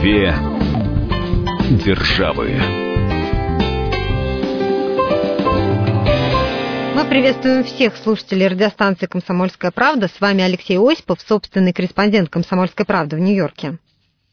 Две державы. Мы приветствуем всех слушателей радиостанции «Комсомольская правда». С вами Алексей Осипов, собственный корреспондент «Комсомольской правды» в Нью-Йорке.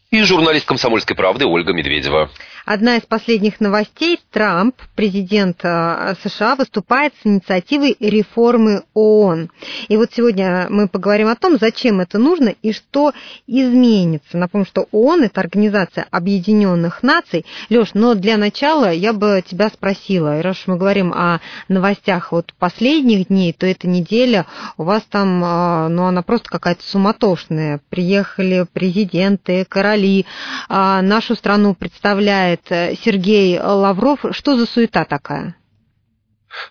И журналист «Комсомольской правды» Ольга Медведева. Одна из последних новостей. Трамп, президент э, США, выступает с инициативой реформы ООН. И вот сегодня мы поговорим о том, зачем это нужно и что изменится. Напомню, что ООН – это Организация Объединенных Наций. Леш, но для начала я бы тебя спросила, раз мы говорим о новостях вот последних дней, то эта неделя у вас там, э, ну, она просто какая-то суматошная. Приехали президенты, короли, э, нашу страну представляет э, Сергей Лавров. Что за суета такая?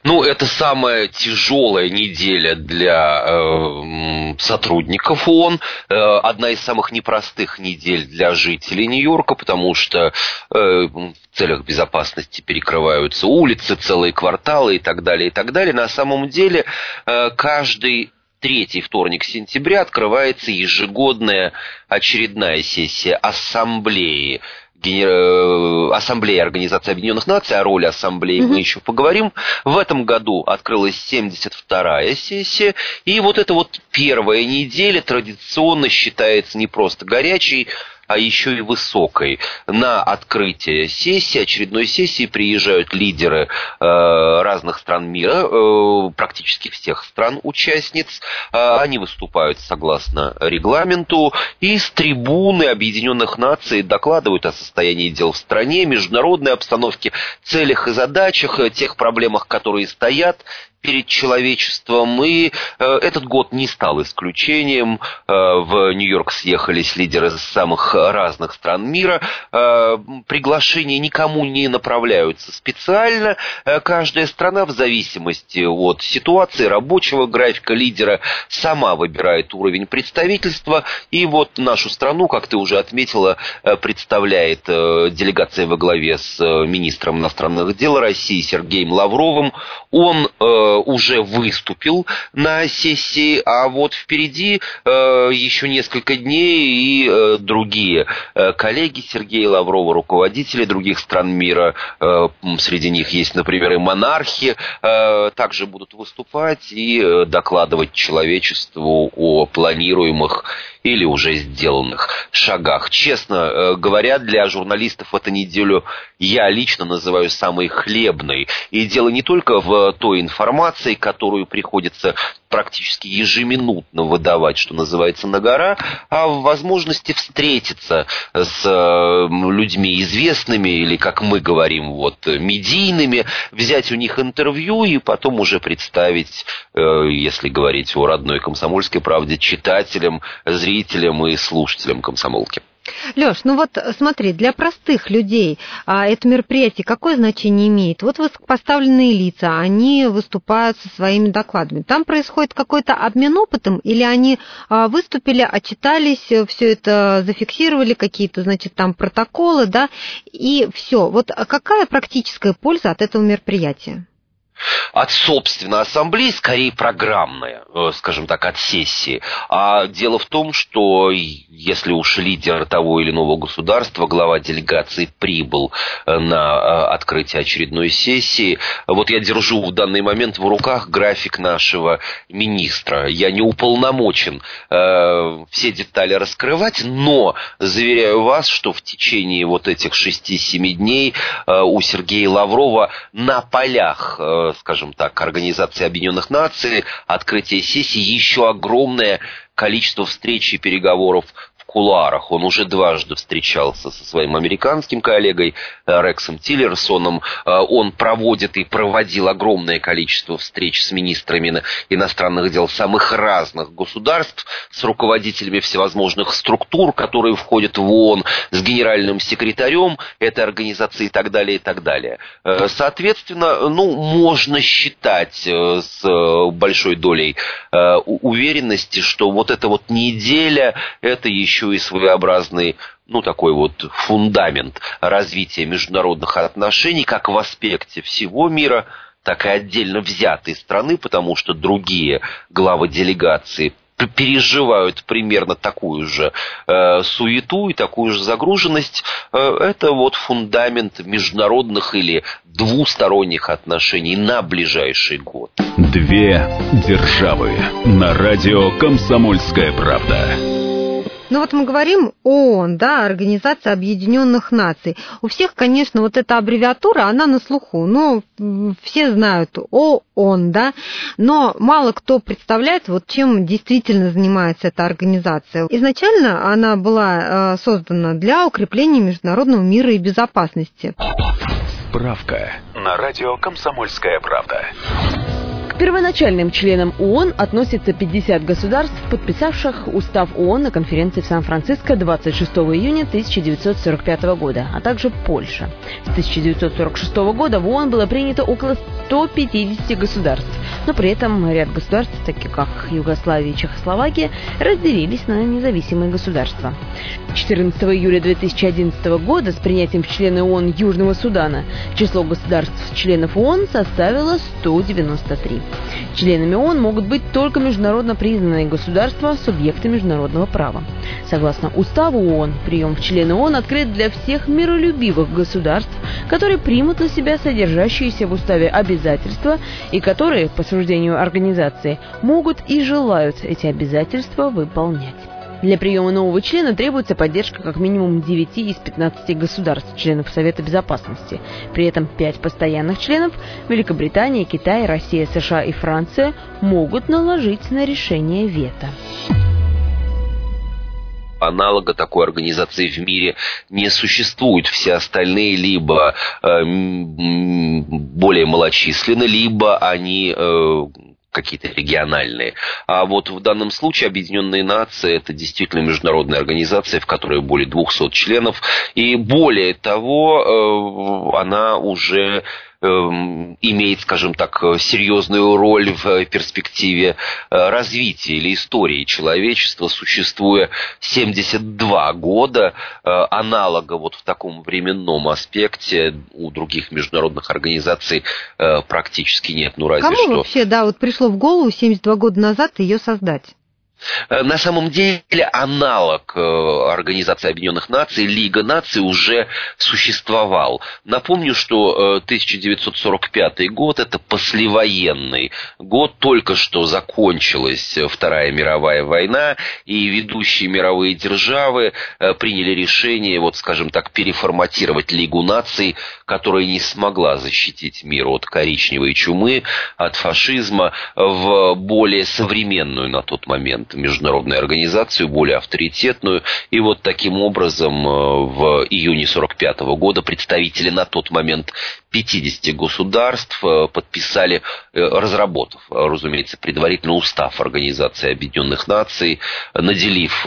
Ну, это самая тяжелая неделя для э, сотрудников ООН, э, одна из самых непростых недель для жителей Нью-Йорка, потому что э, в целях безопасности перекрываются улицы, целые кварталы и так далее, и так далее. На самом деле э, каждый третий вторник сентября открывается ежегодная очередная сессия ассамблеи Э, Ассамблеи Организации Объединенных Наций, о роли Ассамблеи mm-hmm. мы еще поговорим. В этом году открылась 72-я сессия, и вот эта вот первая неделя традиционно считается не просто горячей, а еще и высокой. На открытие сессии, очередной сессии приезжают лидеры э, разных стран мира, э, практически всех стран-участниц. Э, они выступают согласно регламенту, и с трибуны Объединенных Наций докладывают о состоянии дел в стране, международной обстановке, целях и задачах, тех проблемах, которые стоят перед человечеством. И э, этот год не стал исключением. Э, в Нью-Йорк съехались лидеры самых разных стран мира. Э, приглашения никому не направляются специально. Каждая страна в зависимости от ситуации, рабочего графика лидера сама выбирает уровень представительства. И вот нашу страну, как ты уже отметила, представляет делегация во главе с министром иностранных дел России Сергеем Лавровым. Он уже выступил на сессии, а вот впереди э, еще несколько дней и э, другие э, коллеги Сергея Лаврова, руководители других стран мира, среди них есть, например, и монархи, также будут выступать и докладывать человечеству о планируемых или уже сделанных шагах. Честно говоря, для журналистов эту неделю я лично называю самой хлебной. И дело не только в той информации, которую приходится практически ежеминутно выдавать, что называется, на гора, а в возможности встретиться с людьми известными или, как мы говорим, вот, медийными, взять у них интервью и потом уже представить, э, если говорить о родной комсомольской правде, читателям, зрителям и слушателям комсомолки. Леш, ну вот смотри, для простых людей а, это мероприятие какое значение имеет? Вот высокопоставленные лица, они выступают со своими докладами. Там происходит какой-то обмен опытом, или они а, выступили, отчитались, все это зафиксировали, какие-то, значит, там протоколы, да, и все. Вот какая практическая польза от этого мероприятия? От, собственно, ассамблеи, скорее программная, э, скажем так, от сессии. А дело в том, что если уж лидер того или иного государства, глава делегации прибыл э, на э, открытие очередной сессии, вот я держу в данный момент в руках график нашего министра. Я не уполномочен э, все детали раскрывать, но заверяю вас, что в течение вот этих 6-7 дней э, у Сергея Лаврова на полях э, скажем так, Организации Объединенных Наций, открытие сессии, еще огромное количество встреч и переговоров кулуарах. Он уже дважды встречался со своим американским коллегой э, Рексом Тиллерсоном. Э, он проводит и проводил огромное количество встреч с министрами иностранных дел самых разных государств, с руководителями всевозможных структур, которые входят в ООН, с генеральным секретарем этой организации и так далее, и так далее. Э, соответственно, ну, можно считать с большой долей уверенности, что вот эта вот неделя, это еще еще и своеобразный ну, такой вот фундамент развития международных отношений, как в аспекте всего мира, так и отдельно взятой страны, потому что другие главы делегации переживают примерно такую же э, суету и такую же загруженность. Э, это вот фундамент международных или двусторонних отношений на ближайший год. Две державы на радио «Комсомольская правда». Ну вот мы говорим ООН, да, Организация Объединенных Наций. У всех, конечно, вот эта аббревиатура, она на слуху. Ну, все знают ООН, да, но мало кто представляет, вот чем действительно занимается эта организация. Изначально она была э, создана для укрепления международного мира и безопасности. Справка на радио «Комсомольская правда». Первоначальным членам ООН относятся 50 государств, подписавших Устав ООН на конференции в Сан-Франциско 26 июня 1945 года, а также Польша. С 1946 года в ООН было принято около 150 государств, но при этом ряд государств, таких как Югославия и Чехословакия, разделились на независимые государства. 14 июля 2011 года с принятием в члены ООН Южного Судана число государств-членов ООН составило 193. Членами ООН могут быть только международно признанные государства, субъекты международного права. Согласно Уставу ООН, прием в члены ООН открыт для всех миролюбивых государств, которые примут на себя содержащиеся в Уставе обязательства и которые, по суждению организации, могут и желают эти обязательства выполнять. Для приема нового члена требуется поддержка как минимум 9 из 15 государств, членов Совета Безопасности. При этом 5 постоянных членов – Великобритания, Китай, Россия, США и Франция – могут наложить на решение вето аналога такой организации в мире не существует. Все остальные либо э, более малочисленны, либо они э, какие-то региональные. А вот в данном случае Объединенные Нации это действительно международная организация, в которой более 200 членов. И более того, э, она уже имеет, скажем так, серьезную роль в перспективе э, развития или истории человечества, существуя 72 года, э, аналога вот в таком временном аспекте у других международных организаций э, практически нет. Ну, разве Кому что... вообще, да, вот пришло в голову 72 года назад ее создать? Э, на самом деле аналог э, Организации Объединенных Наций, Лига наций уже существовал. Напомню, что 1945 э, год это послевоенный год, только что закончилась Вторая мировая война, и ведущие мировые державы приняли решение, вот скажем так, переформатировать Лигу наций, которая не смогла защитить мир от коричневой чумы, от фашизма, в более современную на тот момент международную организацию, более авторитетную. И вот таким образом э, в июне 1945 года представители на тот момент 50 государств э, подписали, э, разработав, разумеется, предварительно устав Организации Объединенных Наций, наделив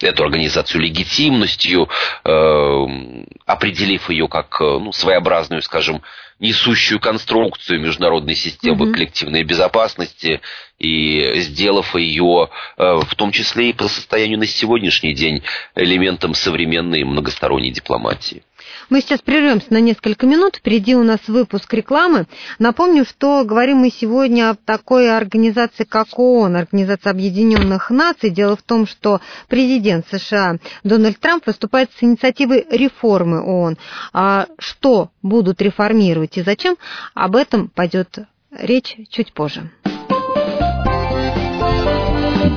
эту организацию легитимностью, определив ее как ну, своеобразную, скажем, несущую конструкцию международной системы угу. коллективной безопасности и сделав ее, э, в том числе и по состоянию на сегодняшний день, элементом современной многосторонней дипломатии. Мы сейчас прервемся на несколько минут. Впереди у нас выпуск рекламы. Напомню, что говорим мы сегодня о такой организации, как ООН, Организация Объединенных Наций. Дело в том, что президент США Дональд Трамп выступает с инициативой реформы ООН. А что будут реформировать и зачем, об этом пойдет речь чуть позже.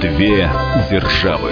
Две державы.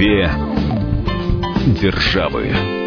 Две державы.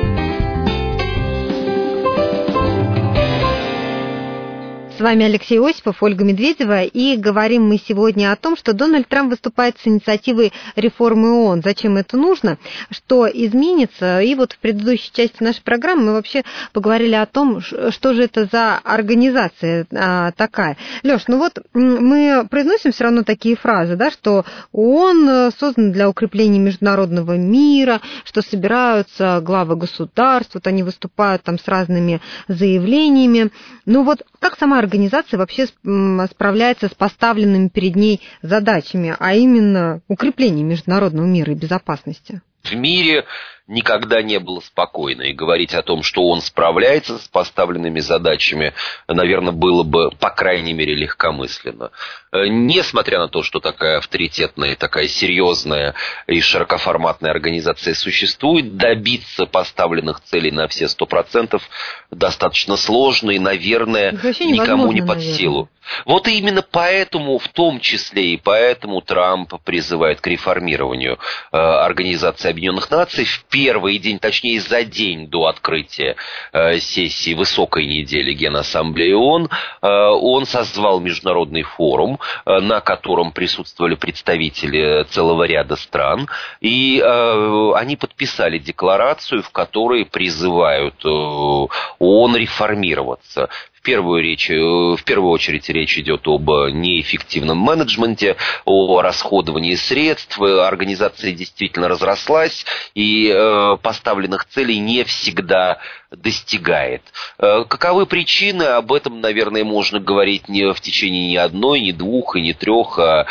Вами Алексей Осипов, Ольга Медведева, и говорим мы сегодня о том, что Дональд Трамп выступает с инициативой реформы ООН. Зачем это нужно? Что изменится? И вот в предыдущей части нашей программы мы вообще поговорили о том, что же это за организация а, такая. Леш, ну вот мы произносим все равно такие фразы, да, что ООН создан для укрепления международного мира, что собираются главы государств, вот они выступают там с разными заявлениями. Ну вот как сама организация вообще справляется с поставленными перед ней задачами, а именно укрепление международного мира и безопасности? В мире никогда не было спокойно. И говорить о том, что он справляется с поставленными задачами, наверное, было бы, по крайней мере, легкомысленно. Э, несмотря на то, что такая авторитетная, такая серьезная и широкоформатная организация существует, добиться поставленных целей на все сто процентов достаточно сложно и, наверное, никому не под наверное. силу. Вот именно поэтому, в том числе и поэтому Трамп призывает к реформированию э, Организации Объединенных Наций в первый день, точнее за день до открытия э, сессии высокой недели Генассамблеи ООН, э, он созвал международный форум, э, на котором присутствовали представители целого ряда стран, и э, они подписали декларацию, в которой призывают э, ООН реформироваться первую, речь, э, в первую очередь речь идет об неэффективном менеджменте, о расходовании средств. Организация действительно разрослась, и э, поставленных целей не всегда достигает. Э, каковы причины? Об этом, наверное, можно говорить не в течение ни одной, ни двух и ни трех, а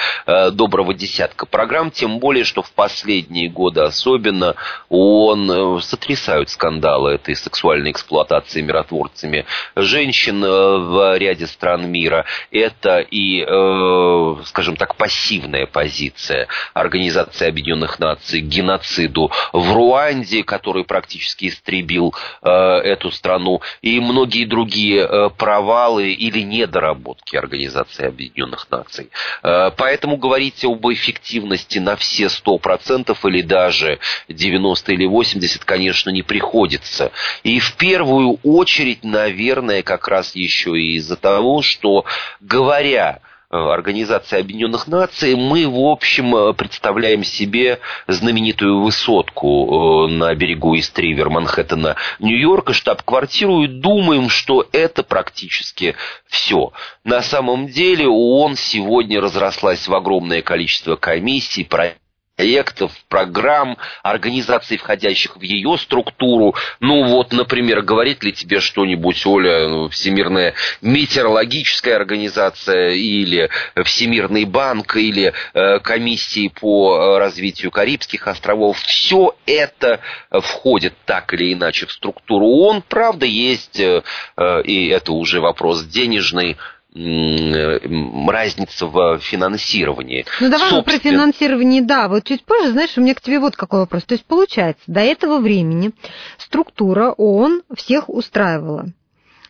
доброго десятка программ, тем более, что в последние годы особенно он сотрясают скандалы этой сексуальной эксплуатации миротворцами женщин в ряде стран мира. Это и, э, скажем так, пассивная позиция Организации Объединенных Наций к геноциду в Руанде, который практически истребил э, эту страну, и многие другие э, провалы или недоработки Организации Объединенных Наций. Поэтому говорить об эффективности на все 100% или даже 90 или 80, конечно, не приходится. И в первую очередь, наверное, как раз еще и из-за того, что говоря э, Организации Объединенных Наций, мы, в общем, э, представляем себе знаменитую высотку э, на берегу Истривер Манхэттена, Нью-Йорка, штаб-квартиру, и думаем, что это практически все. На самом деле ООН сегодня разрослась в огромное количество комиссий, проектов, проектов, программ, организаций, входящих в ее структуру. Ну вот, например, говорит ли тебе что-нибудь, Оля, ну, Всемирная метеорологическая организация или Всемирный банк или э, комиссии по э, развитию Карибских островов. Все это входит так или иначе в структуру ООН. Правда, есть, э, э и это уже вопрос денежный, разница в финансировании. Ну давай Собственно... про финансирование, да. Вот чуть позже, знаешь, у меня к тебе вот какой вопрос. То есть получается, до этого времени структура ООН всех устраивала.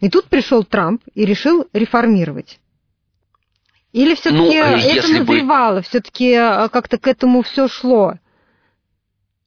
И тут пришел Трамп и решил реформировать. Или все-таки ну, это назревало, бы... все-таки э, как-то к этому все шло?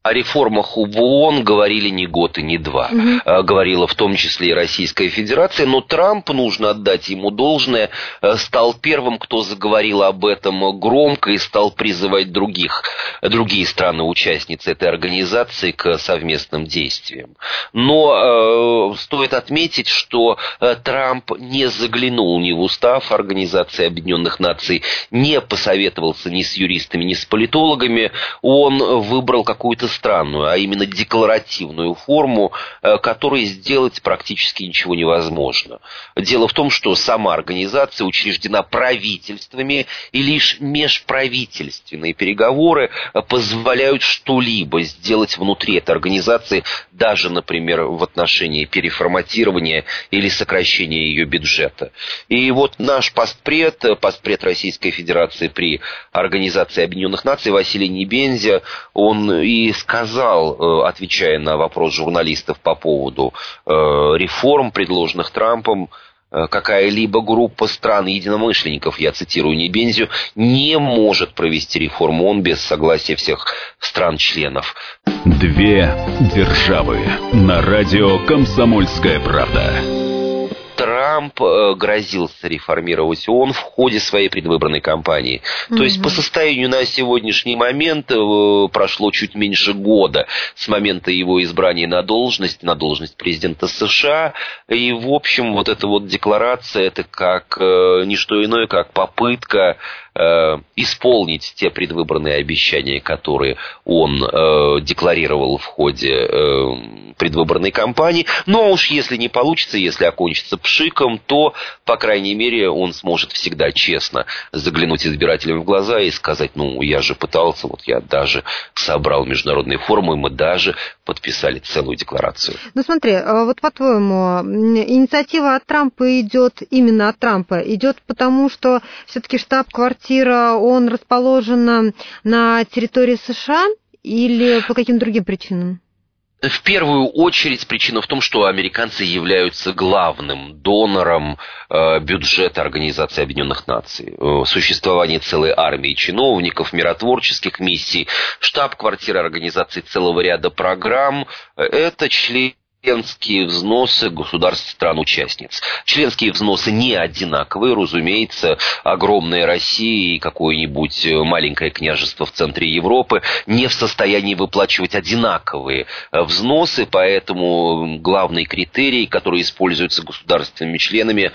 О реформах в ООН говорили не год и не два. Угу. Говорила в том числе и Российская Федерация. Но Трамп, нужно отдать ему должное, э, стал первым, кто заговорил об этом громко и стал призывать других, другие страны-участницы этой организации к совместным действиям. Но э, стоит отметить, что э, Трамп не заглянул ни в устав Организации Объединенных Наций, не посоветовался ни с юристами, ни с политологами. Он выбрал какую-то странную, а именно декларативную форму, э, которой сделать практически ничего невозможно. Дело в том, что сама организация учреждена правительствами, и лишь межправительственные переговоры э, позволяют что-либо сделать внутри этой организации, даже, например, в отношении переформатирования или сокращения ее бюджета. И вот наш постпред, э, постпред Российской Федерации при Организации Объединенных Наций Василий Небензя, он и сказал, э, отвечая на вопрос журналистов по поводу э, реформ, предложенных Трампом, э, какая-либо группа стран единомышленников, я цитирую Небензию, не может провести реформу ООН без согласия всех стран-членов. Две державы на радио «Комсомольская правда». Трамп э, грозился реформировать ООН в ходе своей предвыборной кампании. Mm-hmm. То есть по состоянию на сегодняшний момент э, прошло чуть меньше года с момента его избрания на должность, на должность президента США. И, в общем, вот эта вот декларация, это как э, не что иное, как попытка Э, исполнить те предвыборные обещания, которые он э, декларировал в ходе э, предвыборной кампании. Но уж если не получится, если окончится пшиком, то, по крайней мере, он сможет всегда честно заглянуть избирателям в глаза и сказать, ну, я же пытался, вот я даже собрал международные форумы, мы даже подписали целую декларацию. Ну смотри, а вот по-твоему, инициатива от Трампа идет именно от Трампа, идет потому, что все-таки штаб-квартира квартира, он расположен на территории США или по каким другим причинам? В первую очередь причина в том, что американцы являются главным донором э, бюджета Организации Объединенных Наций. Э, существование целой армии чиновников, миротворческих миссий, штаб-квартира организации целого ряда программ – это член членские взносы государств стран-участниц. Членские взносы не одинаковые, разумеется, огромная Россия и какое-нибудь маленькое княжество в центре Европы не в состоянии выплачивать одинаковые взносы, поэтому главный критерий, который используется государственными членами,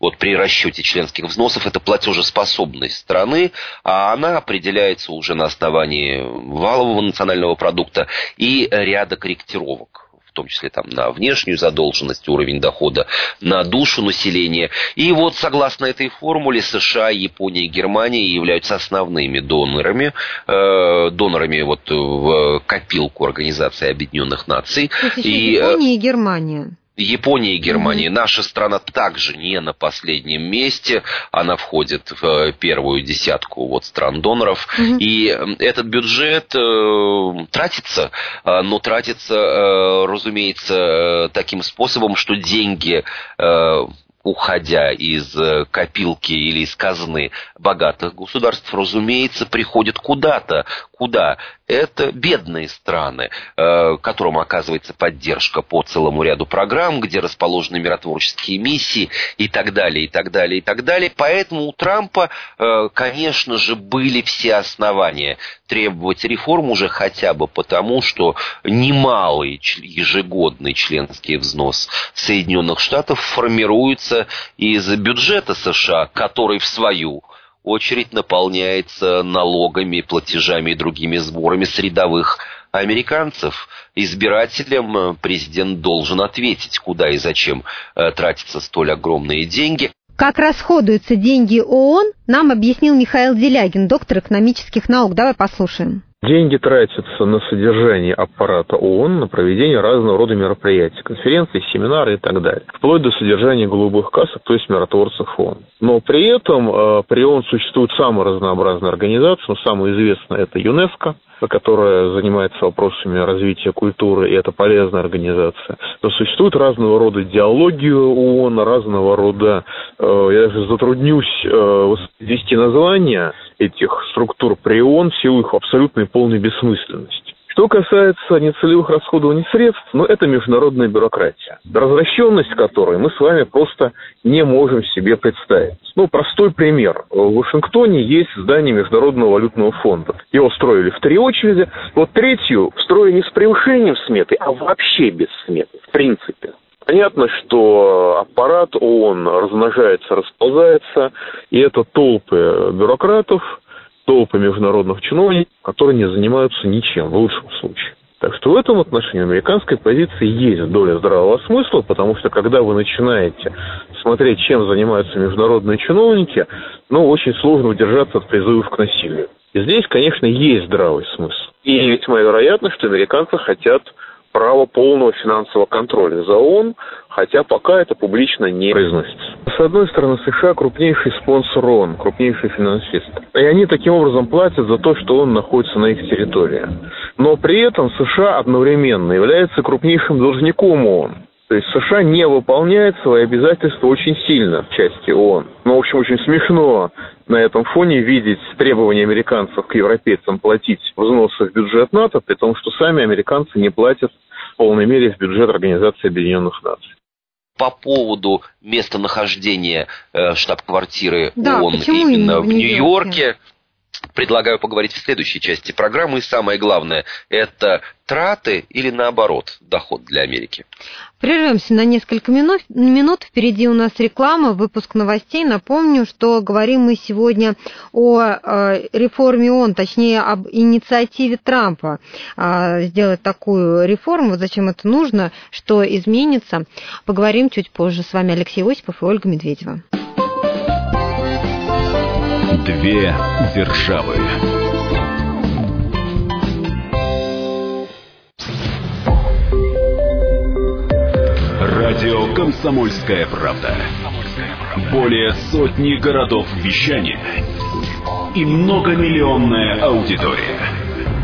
вот при расчете членских взносов это платежеспособность страны, а она определяется уже на основании валового национального продукта и ряда корректировок том числе там, на внешнюю задолженность, уровень дохода на душу населения. И вот согласно этой формуле США, Япония и Германия являются основными донорами, э, донорами вот в копилку Организации Объединенных Наций. То есть и, э, Япония и Германия. Япония и Германия. Наша страна также не на последнем месте. Она входит в э, первую десятку вот стран-доноров. Mm-hmm. И этот бюджет э, тратится, э, но тратится, э, разумеется, э, таким способом, что деньги э, уходя из э, копилки или из казны богатых государств, разумеется, приходят куда-то. Куда? Это бедные страны, э, которым оказывается поддержка по целому ряду программ, где расположены миротворческие миссии и так далее, и так далее, и так далее. Поэтому у Трампа, э, конечно же, были все основания требовать реформ уже хотя бы потому, что немалый ежегодный членский взнос Соединенных Штатов формируется из бюджета США, который в свою очередь наполняется налогами, платежами и другими сборами с рядовых американцев. Избирателям президент должен ответить, куда и зачем э, тратятся столь огромные деньги. Как расходуются деньги ООН, нам объяснил Михаил Делягин, доктор экономических наук. Давай послушаем. Деньги тратятся на содержание аппарата ООН, на проведение разного рода мероприятий, конференций, семинары и так далее, вплоть до содержания голубых кассок, то есть миротворцев ООН. Но при этом э, при ООН существуют самые разнообразные организации, но самая известная это ЮНЕСКО, которая занимается вопросами развития культуры, и это полезная организация. Но существует разного рода диалогию ООН, разного рода, э, я даже затруднюсь э, ввести название этих структур при ООН в силу их абсолютной полной бессмысленности. Что касается нецелевых расходований средств, ну, это международная бюрократия, развращенность которой мы с вами просто не можем себе представить. Ну, простой пример. В Вашингтоне есть здание Международного валютного фонда. Его строили в три очереди. Вот третью строили не с превышением сметы, а вообще без сметы, в принципе. Понятно, что аппарат ООН размножается, расползается, и это толпы бюрократов, толпы международных чиновников, которые не занимаются ничем, в лучшем случае. Так что в этом отношении у американской позиции есть доля здравого смысла, потому что когда вы начинаете смотреть, чем занимаются международные чиновники, ну, очень сложно удержаться от призывов к насилию. И здесь, конечно, есть здравый смысл. И весьма вероятно, что американцы хотят право полного финансового контроля за ООН, хотя пока это публично не произносится. С одной стороны, США крупнейший спонсор ООН, крупнейший финансист. И они таким образом платят за то, что он находится на их территории. Но при этом США одновременно является крупнейшим должником ООН. То есть США не выполняет свои обязательства очень сильно в части ООН. Но, в общем, очень смешно на этом фоне видеть требования американцев к европейцам платить взносы в бюджет НАТО, при том, что сами американцы не платят в полной мере в бюджет Организации Объединенных Наций. по поводу местонахождения э, штаб-квартиры да, ООН именно в Нью-Йорке, предлагаю поговорить в следующей части программы. И самое главное, это траты или наоборот доход для Америки. Прервемся на несколько минут. минут. Впереди у нас реклама, выпуск новостей. Напомню, что говорим мы сегодня о э, реформе ООН, точнее об инициативе Трампа э, сделать такую реформу. Вот зачем это нужно, что изменится. Поговорим чуть позже. С вами Алексей Осипов и Ольга Медведева. Две державы. Радио Комсомольская правда". Более сотни городов вещания и многомиллионная аудитория.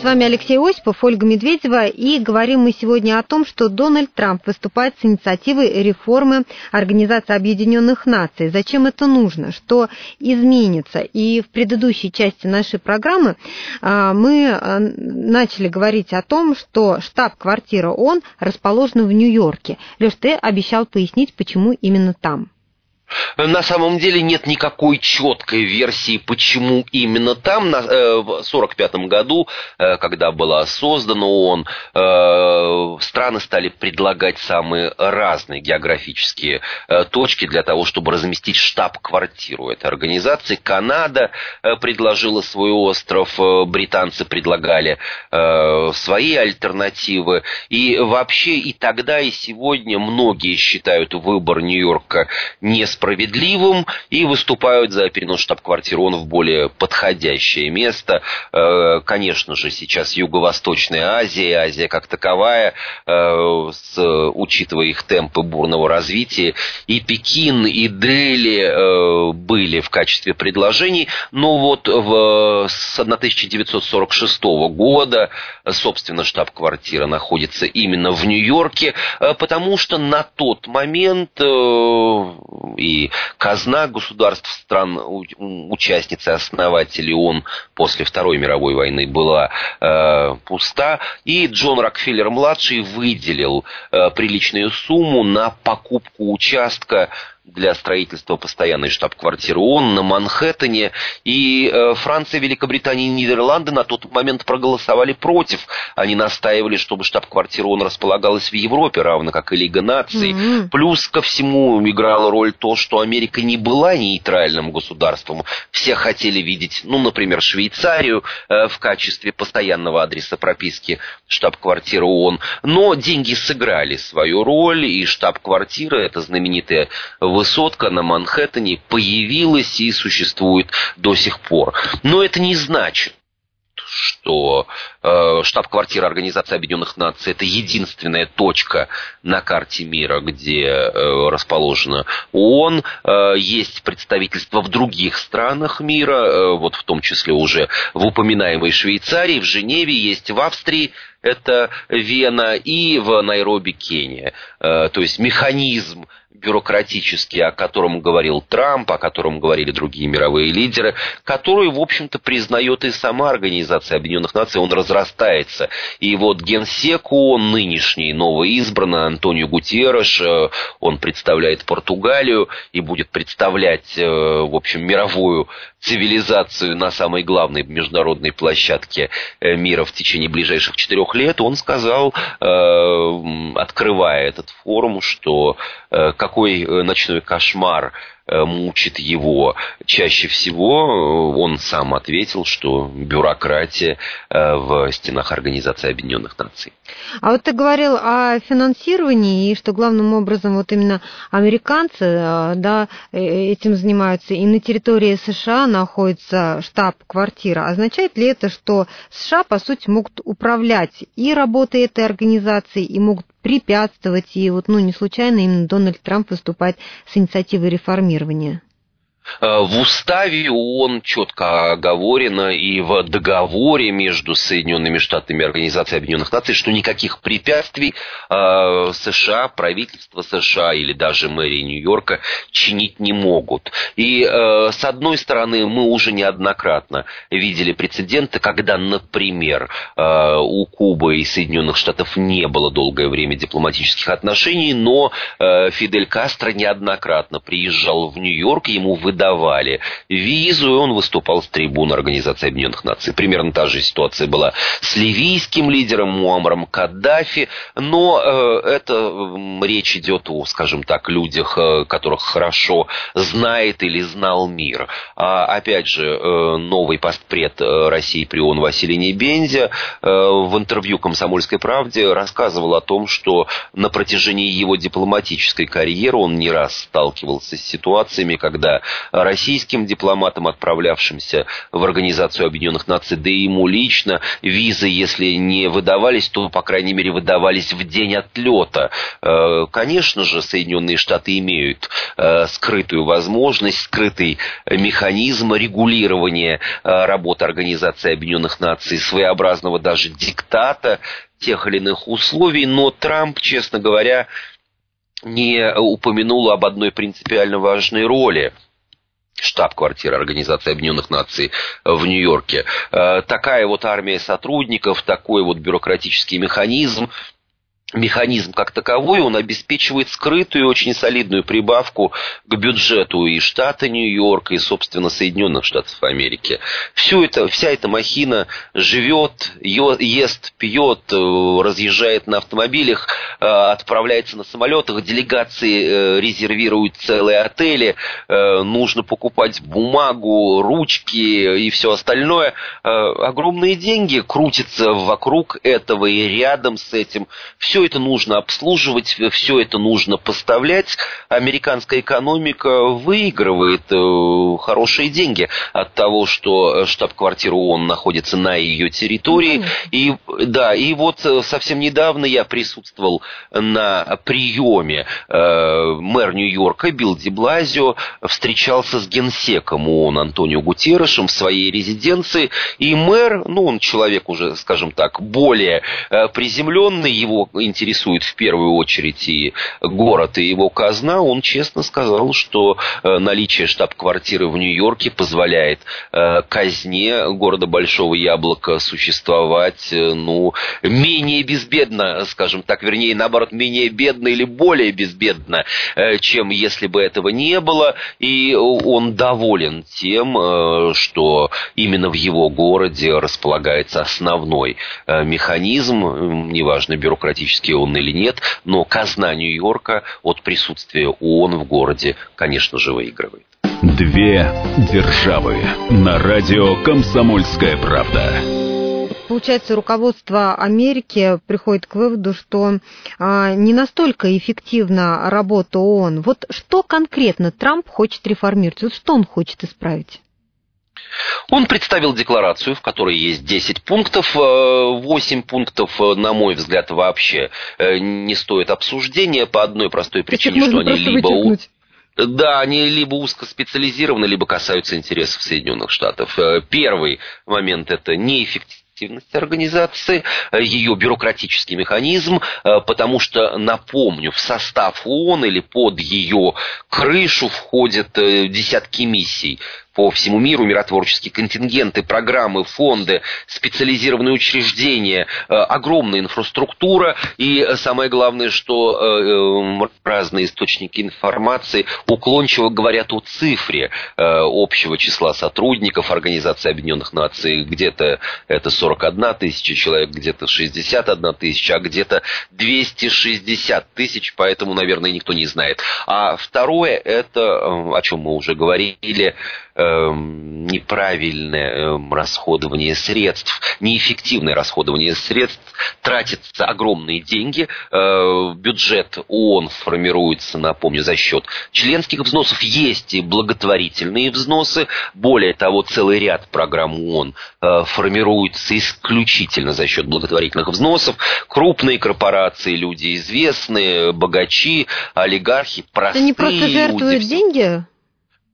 С вами Алексей Осипов, Ольга Медведева, и говорим мы сегодня о том, что Дональд Трамп выступает с инициативой реформы Организации Объединенных Наций. Зачем это нужно? Что изменится? И в предыдущей части нашей программы а, мы а, начали говорить о том, что штаб-квартира ООН расположена в Нью-Йорке. Леш, ты обещал пояснить, почему именно там. На самом деле нет никакой четкой версии, почему именно там, э, в 1945 году, э, когда была создана ООН, э, страны стали предлагать самые разные географические точки для того, чтобы разместить штаб-квартиру этой организации. Канада предложила свой остров, британцы предлагали свои альтернативы. И вообще и тогда, и сегодня многие считают выбор Нью-Йорка несправедливым справедливым и выступают за перенос штаб-квартиры. ООН в более подходящее место. Э, конечно же, сейчас Юго-Восточная Азия, Азия как таковая, э, учитывая их темпы бурного развития, и Пекин, и Дели э, были в качестве предложений, но вот в, с 1946 года, собственно, штаб-квартира находится именно в Нью-Йорке, потому что на тот момент и и казна государств стран участницы основателей ООН после Второй мировой войны была э, пуста, и Джон Рокфеллер-младший выделил э, приличную сумму на покупку участка для строительства постоянной штаб-квартиры ООН на Манхэттене. И э, Франция, Великобритания и Нидерланды на тот момент проголосовали против. Они настаивали, чтобы штаб-квартира ООН располагалась в Европе, равно как и Лига наций. Mm-hmm. Плюс ко всему играла роль то, что Америка не была нейтральным государством. Все хотели видеть, ну, например, Швейцарию э, в качестве постоянного адреса прописки штаб-квартиры ООН. Но деньги сыграли свою роль, и штаб-квартира, это знаменитая высотка на Манхэттене появилась и существует до сих пор. Но это не значит, что э, штаб-квартира Организации Объединенных Наций это единственная точка на карте мира, где э, расположена ООН. Э, есть представительства в других странах мира, э, вот в том числе уже в упоминаемой Швейцарии, в Женеве, есть в Австрии, это Вена, и в Найроби, Кения. Э, то есть механизм бюрократический, о котором говорил Трамп, о котором говорили другие мировые лидеры, который, в общем-то, признает и сама Организация Объединенных Наций, он разрастается. И вот генсек ООН нынешний, новоизбранный Антонио Гутерреш, э, он представляет Португалию и будет представлять, э, в общем, мировую цивилизацию на самой главной международной площадке э, мира в течение ближайших четырех лет, он сказал, открывая этот форум, что какой ночной кошмар Э, мучит его. Чаще всего он сам ответил, что бюрократия э, в стенах Организации Объединенных Наций. А вот ты говорил о финансировании, и что главным образом вот именно американцы э, да, этим занимаются, и на территории США находится штаб-квартира. Означает ли это, что США, по сути, могут управлять и работой этой организации, и могут препятствовать, и вот, ну, не случайно именно Дональд Трамп выступает с инициативой реформирования. Э, в уставе ООН четко оговорено и в договоре между Соединенными Штатами и Организацией Объединенных Наций, что никаких препятствий э, США, правительство США или даже мэрия Нью-Йорка чинить не могут. И э, с одной стороны, мы уже неоднократно видели прецеденты, когда, например, у Кубы и Соединенных Штатов не было долгое время дипломатических отношений, но Фидель Кастро неоднократно приезжал в Нью-Йорк, ему выдали выдавали визу, и он выступал с трибуны Организации Объединенных Наций. Примерно та же ситуация была с ливийским лидером Муамром Каддафи, но э, это э, речь идет о, скажем так, людях, э, которых хорошо знает или знал мир. А, опять же, э, новый постпред э, России при ООН Василий Небензя э, в интервью «Комсомольской правде» рассказывал о том, что на протяжении его дипломатической карьеры он не раз сталкивался с ситуациями, когда российским дипломатам, отправлявшимся в Организацию Объединенных Наций, да и ему лично визы, если не выдавались, то, по крайней мере, выдавались в день отлета. Э, конечно же, Соединенные Штаты имеют э, скрытую возможность, скрытый механизм регулирования э, работы Организации Объединенных Наций, своеобразного даже диктата тех или иных условий, но Трамп, честно говоря, не упомянул об одной принципиально важной роли – штаб-квартира Организации Объединенных Наций в Нью-Йорке. Э, такая вот армия сотрудников, такой вот бюрократический механизм, механизм как таковой, он обеспечивает скрытую очень солидную прибавку к бюджету и штата Нью-Йорка, и, собственно, Соединенных Штатов Америки. Все это, вся эта махина живет, ест, пьет, э, разъезжает на автомобилях, э, отправляется на самолетах, делегации э, резервируют целые отели, нужно покупать бумагу, ручки и все остальное. Огромные деньги крутятся вокруг этого и рядом с этим. Все все это нужно обслуживать, все это нужно поставлять. Американская экономика выигрывает э, хорошие деньги от того, что штаб-квартира ООН находится на ее территории. И, да, и вот э, совсем недавно я присутствовал на приеме э, мэр Нью-Йорка Билл Блазио встречался с генсеком ООН Антонио Гутеррешем в своей резиденции. И мэр, ну, он человек уже, скажем так, более э, приземленный, его интересует в первую очередь и город, и его казна, он честно сказал, что э, наличие штаб-квартиры в Нью-Йорке позволяет э, казне города Большого Яблока существовать, э, ну, менее безбедно, скажем так, вернее, наоборот, менее бедно или более безбедно, чем если бы этого не было, и он доволен тем, что именно в его городе располагается основной механизм, неважно, бюрократический политический он или нет, но казна Нью-Йорка от присутствия ООН в городе, конечно же, выигрывает. Две державы на радио «Комсомольская правда» получается, руководство Америки приходит к выводу, что а, не настолько эффективна работа ООН. Вот что конкретно Трамп хочет реформировать? Вот что он хочет исправить? Он представил декларацию, в которой есть 10 пунктов. 8 э, пунктов, э, на мой взгляд, вообще э, не стоит обсуждения по одной простой причине, что они либо... Вычеркнуть. Да, они либо узкоспециализированы, либо касаются интересов Соединенных Штатов. Первый момент – это неэффективность организации, ее бюрократический механизм, потому что, напомню, в состав ООН или под ее крышу входят десятки миссий по всему миру, миротворческие контингенты, программы, фонды, специализированные учреждения, э, огромная инфраструктура и э, самое главное, что э, разные источники информации уклончиво говорят о цифре общего числа сотрудников Организации Объединенных Наций. Где-то это 41 тысяча человек, где-то 61 тысяча, а где-то 260 тысяч, поэтому, наверное, никто не знает. А второе, это, о чем мы уже говорили, неправильное эм, расходование средств, неэффективное расходование средств, тратятся огромные деньги, э, бюджет ООН формируется, напомню, за счет членских взносов, есть и благотворительные взносы, более того, целый ряд программ ООН э, формируется исключительно за счет благотворительных взносов, крупные корпорации, люди известные, богачи, олигархи, простые Они просто жертвуют люди, деньги?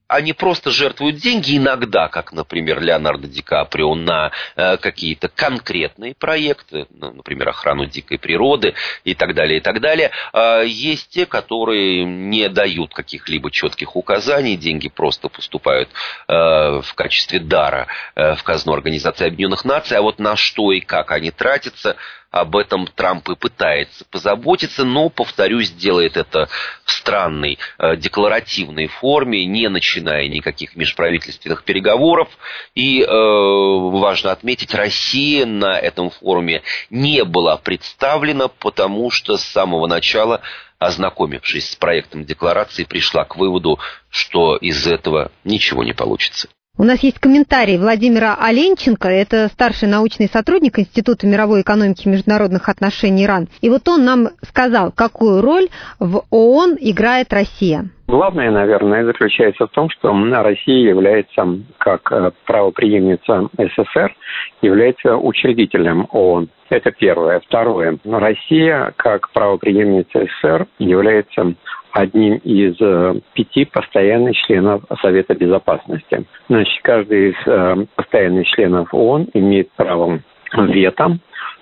Они просто жертвуют деньги иногда, как, например, Леонардо Ди Каприо, на э, какие-то конкретные проекты, ну, например, охрану дикой природы и так далее, и так далее. А есть те, которые не дают каких-либо четких указаний, деньги просто поступают э, в качестве дара э, в казну Организации Объединенных Наций, а вот на что и как они тратятся, об этом Трамп и пытается позаботиться, но, повторюсь, делает это в странной э, декларативной форме, не начиная никаких межправительственных переговоров. И э, важно отметить, Россия на этом форуме не была представлена, потому что с самого начала ознакомившись с проектом декларации, пришла к выводу, что из этого ничего не получится. У нас есть комментарий Владимира Оленченко, это старший научный сотрудник Института мировой экономики и международных отношений Иран. И вот он нам сказал, какую роль в ООН играет Россия. Главное, наверное, заключается в том, что Россия является, как э, правоприемница СССР, является учредителем ООН. Это первое. Второе. Россия, как правоприемница СССР, является одним из э, пяти постоянных членов Совета Безопасности. Значит, каждый из э, постоянных членов ООН имеет право вето,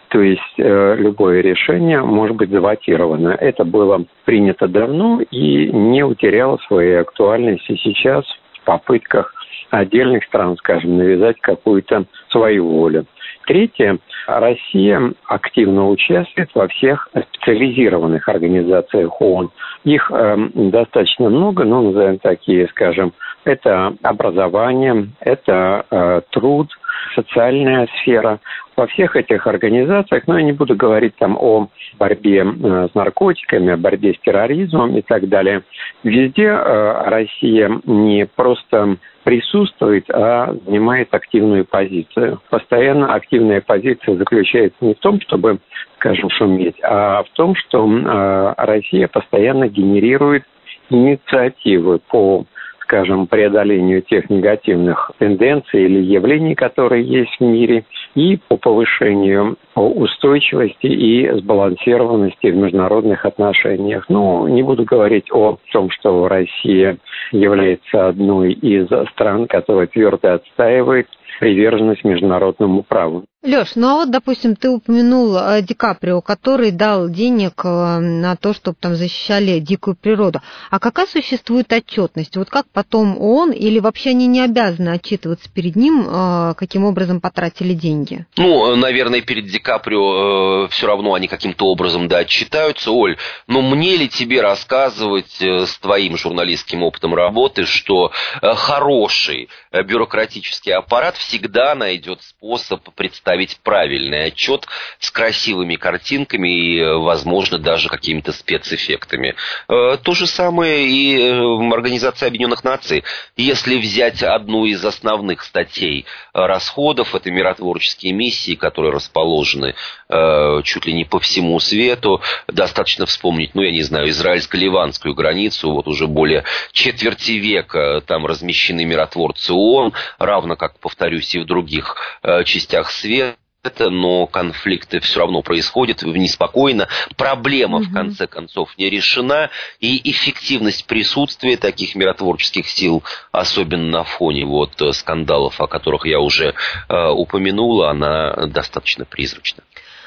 то есть э, любое решение может быть завотировано. Это было принято давно и не утеряло своей актуальности сейчас в попытках отдельных стран, скажем, навязать какую-то свою волю. Третье. Россия активно участвует во всех специализированных организациях ООН. Их э, достаточно много, ну, назовем такие, скажем, это образование, это э, труд, социальная сфера. Во всех этих организациях, но ну, я не буду говорить там о борьбе э, с наркотиками, о борьбе с терроризмом и так далее. Везде э, Россия не просто присутствует, а занимает активную позицию. Постоянно активная позиция заключается не в том, чтобы, скажем, шуметь, а в том, что э, Россия постоянно генерирует инициативы по скажем, преодолению тех негативных тенденций или явлений, которые есть в мире, и по повышению устойчивости и сбалансированности в международных отношениях. Ну, не буду говорить о том, что Россия является одной из стран, которая твердо отстаивает приверженность международному праву. Леш, ну а вот, допустим, ты упомянул э, Ди Каприо, который дал денег э, на то, чтобы там защищали дикую природу. А какая существует отчетность? Вот как потом он или вообще они не обязаны отчитываться перед ним, э, каким образом потратили деньги? Ну, наверное, перед Ди Каприо все равно они каким-то образом да отчитаются. Оль, но мне ли тебе рассказывать с твоим журналистским опытом работы, что хороший бюрократический аппарат всегда найдет способ представить правильный отчет с красивыми картинками и, возможно, даже какими-то спецэффектами. Э, то же самое и э, в Организации Объединенных Наций. Если взять одну из основных статей расходов, это миротворческие миссии, которые расположены э, чуть ли не по всему свету, достаточно вспомнить, ну, я не знаю, израильско-ливанскую границу, вот уже более четверти века там размещены миротворцы ООН, равно как, повторюсь, и в других частях света, это, но конфликты все равно происходят неспокойно. Проблема, угу. в конце концов, не решена. И эффективность присутствия таких миротворческих сил, особенно на фоне вот э, скандалов, о которых я уже э, упомянула, она достаточно призрачна.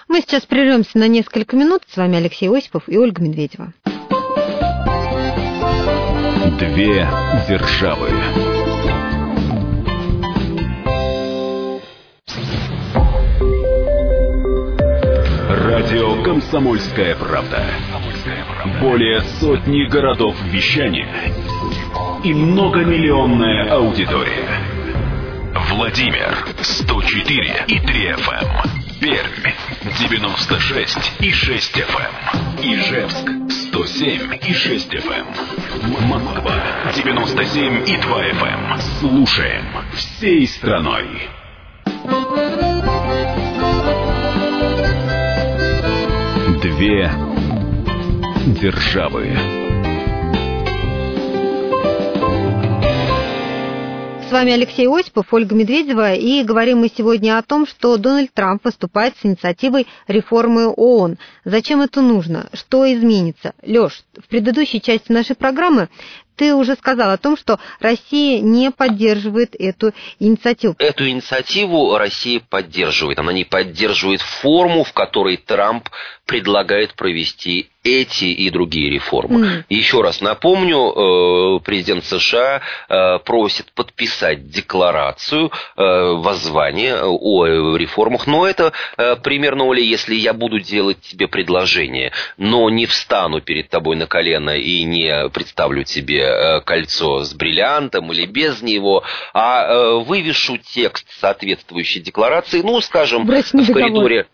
Мы сейчас прервемся на несколько минут. С вами Алексей Осипов и Ольга Медведева. Две державы. Радио «Комсомольская правда». Более сотни городов вещания и многомиллионная аудитория. Владимир 104 и 3 FM. Пермь 96 и 6 FM. Ижевск 107 и 6 FM. Москва 97 и 2 FM. Слушаем всей страной. Две державы. С вами Алексей Осипов, Ольга Медведева, и говорим мы сегодня о том, что Дональд Трамп выступает с инициативой реформы ООН. Зачем это нужно? Что изменится? Лёш, в предыдущей части нашей программы ты уже сказал о том, что Россия не поддерживает эту инициативу. Эту инициативу Россия поддерживает. Она не поддерживает форму, в которой Трамп предлагает провести эти и другие реформы. Mm. Еще раз напомню, э, президент США э, просит подписать декларацию э, воззвания о реформах, но это примерно, Оля, если я буду делать тебе предложение, но не встану перед тобой на колено и не представлю тебе кольцо с бриллиантом или без него, а вывешу текст соответствующей декларации, ну, скажем, в коридоре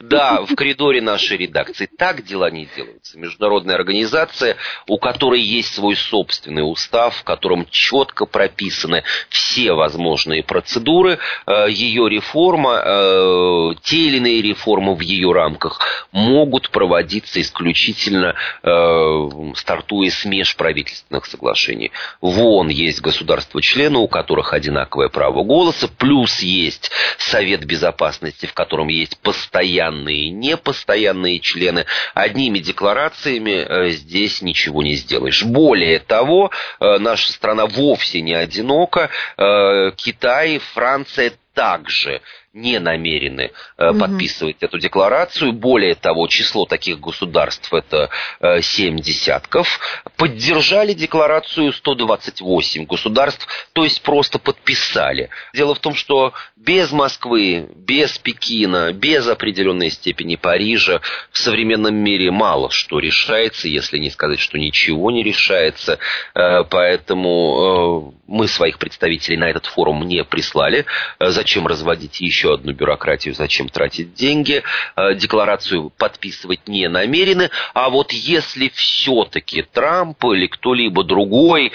да, в коридоре нашей редакции. Так дела не делаются. Международная организация, у которой есть свой собственный устав, в котором четко прописаны все возможные процедуры, э, ее реформа, э, те или иные реформы в ее рамках могут проводиться исключительно э, стартуя с межправительственных соглашений. В ООН есть государства-члены, у которых одинаковое право голоса, плюс есть Совет Безопасности, в котором есть постоянно постоянные непостоянные члены, одними декларациями э, здесь ничего не сделаешь. Более того, э, наша страна вовсе не одинока. Э, Китай, Франция также не намерены э, угу. подписывать эту декларацию. Более того, число таких государств это э, 7 десятков. Поддержали декларацию 128 государств, то есть просто подписали. Дело в том, что без Москвы, без Пекина, без определенной степени Парижа в современном мире мало что решается, если не сказать, что ничего не решается. Э, поэтому э, мы своих представителей на этот форум не прислали. Э, зачем разводить еще еще одну бюрократию, зачем тратить деньги, э, декларацию подписывать не намерены, а вот если все-таки Трамп или кто-либо другой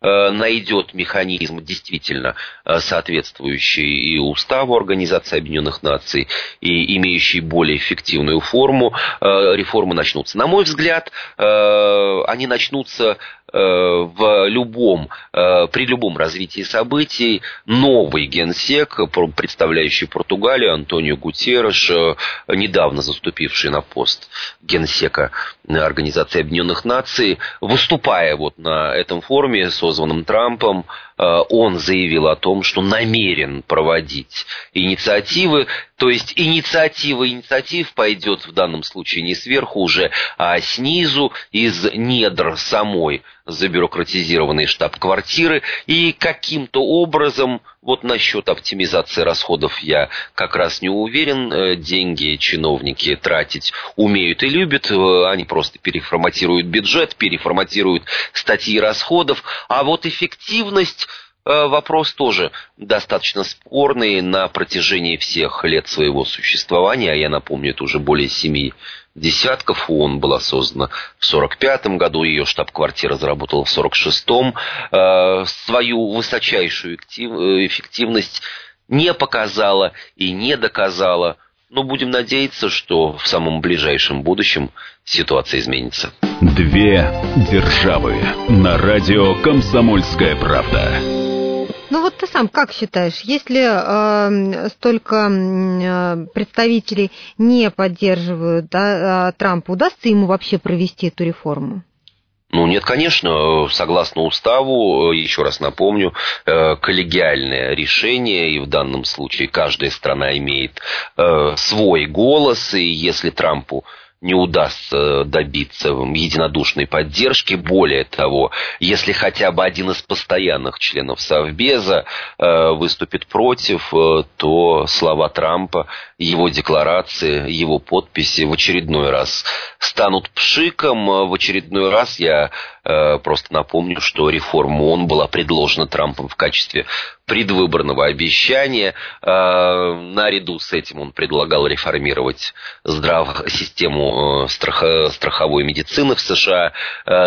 э, найдет механизм действительно э, соответствующий и уставу Организации Объединенных Наций, и имеющий более эффективную форму, реформы начнутся. На мой взгляд, они начнутся в любом, э, при любом развитии событий новый генсек, представляющий Португалию, Антонио Гутерреш, э, недавно заступивший на пост генсека Организации Объединенных Наций, выступая вот на этом форуме, созванном Трампом, он заявил о том, что намерен проводить инициативы, то есть инициатива инициатив пойдет в данном случае не сверху уже, а снизу, из недр самой забюрократизированной штаб-квартиры, и каким-то образом, вот насчет оптимизации расходов я как раз не уверен, э, деньги чиновники тратить умеют и любят, э, они просто переформатируют бюджет, переформатируют статьи расходов, а вот эффективность э, вопрос тоже достаточно спорный на протяжении всех лет своего существования, а я напомню, это уже более семи десятков ООН была создана в 1945 году, ее штаб-квартира заработала в 1946. Э, свою высочайшую э, эффективность не показала и не доказала. Но будем надеяться, что в самом ближайшем будущем ситуация изменится. Две державы на радио «Комсомольская правда». Ну вот ты сам как считаешь, если э, столько э, представителей не поддерживают да, э, Трампа, удастся ему вообще провести эту реформу? Ну, нет, конечно, согласно уставу, еще раз напомню, э, коллегиальное решение, и в данном случае каждая страна имеет э, свой голос, и если Трампу не удастся добиться единодушной поддержки. Более того, если хотя бы один из постоянных членов Совбеза э, выступит против, э, то слова Трампа, его декларации, его подписи в очередной раз станут пшиком. В очередной раз я Э, просто напомню, что реформа ООН была предложена Трампом в качестве предвыборного обещания. Э, наряду с этим он предлагал реформировать здрав... систему страх... страховой медицины в США.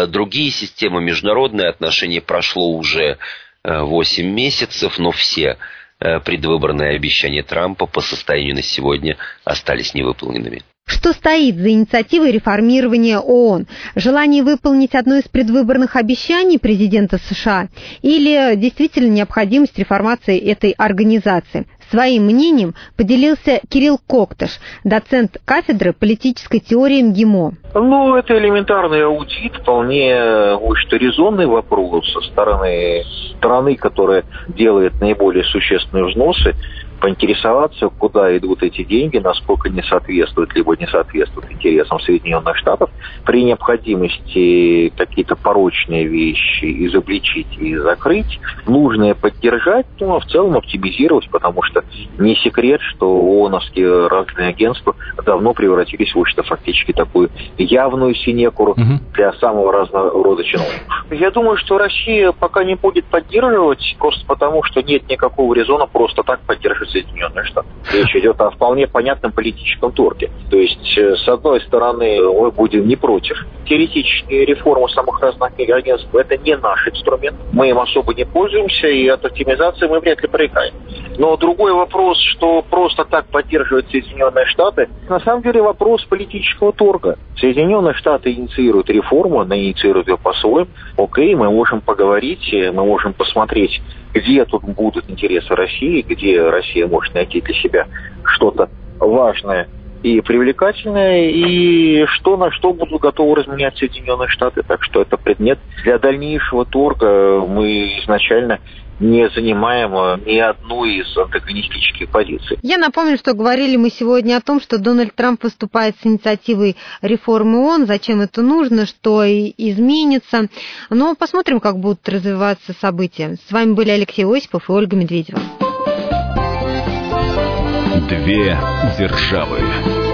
Другие системы, международные отношения прошло уже 8 месяцев, но все предвыборные обещания Трампа по состоянию на сегодня остались невыполненными. Что стоит за инициативой реформирования ООН? Желание выполнить одно из предвыборных обещаний президента США или действительно необходимость реформации этой организации? Своим мнением поделился Кирилл Коктыш, доцент кафедры политической теории МГИМО. Ну, это элементарный аудит, вполне, может, резонный вопрос со стороны страны, которая делает наиболее существенные взносы поинтересоваться, куда идут эти деньги, насколько не соответствуют, либо не соответствуют интересам Соединенных Штатов. При необходимости какие-то порочные вещи изобличить и закрыть, нужное поддержать, ну, а в целом оптимизировать, потому что не секрет, что ООНовские разные агентства давно превратились в что фактически такую явную синекуру угу. для самого разного рода чиновников. Я думаю, что Россия пока не будет поддерживать, просто потому что нет никакого резона просто так поддерживать Соединенные Штаты. Речь идет о вполне понятном политическом торге. То есть, э, с одной стороны, мы будем не против теоретические реформы самых разных агентств. Это не наш инструмент. Мы им особо не пользуемся, и от оптимизации мы вряд ли проиграем. Но другой вопрос, что просто так поддерживают Соединенные Штаты, на самом деле вопрос политического торга. Соединенные Штаты инициируют реформу, она инициирует ее по-своему. Окей, мы можем поговорить, мы можем посмотреть, где тут будут интересы России, где Россия может найти для себя что-то важное и привлекательное, и что на что будут готовы разменять Соединенные Штаты. Так что это предмет для дальнейшего торга. Мы изначально не занимаем ни одну из антагонистических позиций. Я напомню, что говорили мы сегодня о том, что Дональд Трамп выступает с инициативой реформы ООН, зачем это нужно, что изменится. Но посмотрим, как будут развиваться события. С вами были Алексей Осипов и Ольга Медведева. Две державы.